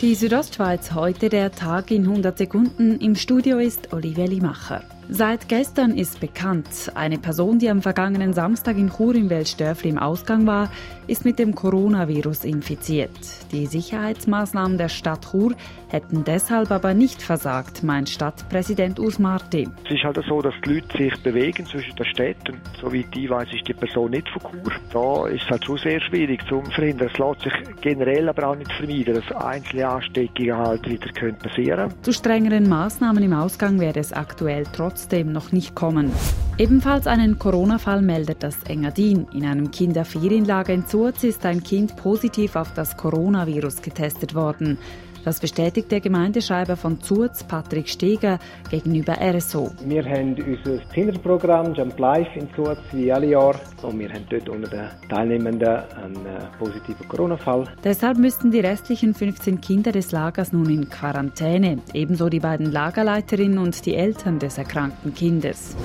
Die Südostschweiz heute der Tag in 100 Sekunden. Im Studio ist Olivia Limacher. Seit gestern ist bekannt, eine Person, die am vergangenen Samstag in Chur im Weltstörfli im Ausgang war, ist mit dem Coronavirus infiziert. Die Sicherheitsmaßnahmen der Stadt Chur hätten deshalb aber nicht versagt, meint Stadtpräsident Urs Marti. Es ist halt so, dass die Leute sich bewegen zwischen den Städten. Soweit ich weiß, ist die Person nicht von Chur. Da ist es halt schon sehr schwierig zu verhindern. Es lässt sich generell aber auch nicht vermeiden, dass einzelne Ansteckungen halt wieder passieren können. Zu strengeren Maßnahmen im Ausgang wäre es aktuell trotz trotzdem noch nicht kommen. Ebenfalls einen Corona-Fall meldet das Engadin. In einem Kinderferienlager in Zurz ist ein Kind positiv auf das Coronavirus getestet worden. Das bestätigt der Gemeindeschreiber von Zurz, Patrick Steger, gegenüber RSO. Wir haben unser Kinderprogramm Jump Life in Zurz wie alle Jahre und wir haben dort unter den Teilnehmenden einen äh, positiven Corona-Fall. Deshalb müssten die restlichen 15 Kinder des Lagers nun in Quarantäne, ebenso die beiden Lagerleiterinnen und die Eltern des erkrankten Kindes.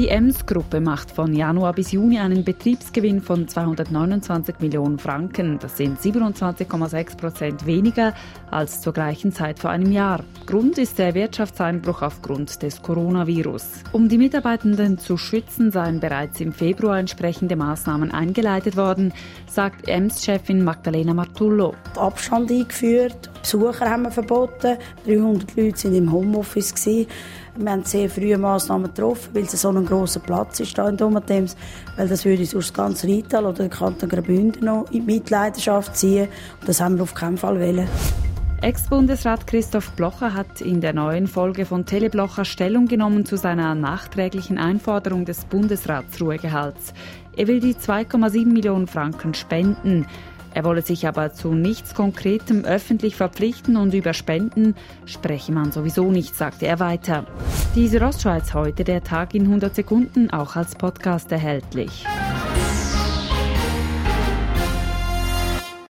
Die Ems-Gruppe macht von Januar bis Juni einen Betriebsgewinn von 229 Millionen Franken. Das sind 27,6 Prozent weniger als zur gleichen Zeit vor einem Jahr. Grund ist der Wirtschaftseinbruch aufgrund des Coronavirus. Um die Mitarbeitenden zu schützen, seien bereits im Februar entsprechende Maßnahmen eingeleitet worden, sagt Ems-Chefin Magdalena Martullo. Abstand eingeführt, Besucher haben wir verboten, 300 Leute sind im Homeoffice. Wir haben sehr frühe Massnahmen getroffen, weil es so ein grosser Platz ist hier in Domatems, weil das würde sonst das ganze Rital oder den Kanton Graubünden noch in Mitleidenschaft ziehen und das haben wir auf keinen Fall wollen. Ex-Bundesrat Christoph Blocher hat in der neuen Folge von Teleblocher Stellung genommen zu seiner nachträglichen Einforderung des Bundesratsruhegehalts. Er will die 2,7 Millionen Franken spenden. Er wolle sich aber zu nichts Konkretem öffentlich verpflichten und über Spenden spreche man sowieso nicht, sagte er weiter. Diese Ostschweiz heute, der Tag in 100 Sekunden, auch als Podcast erhältlich.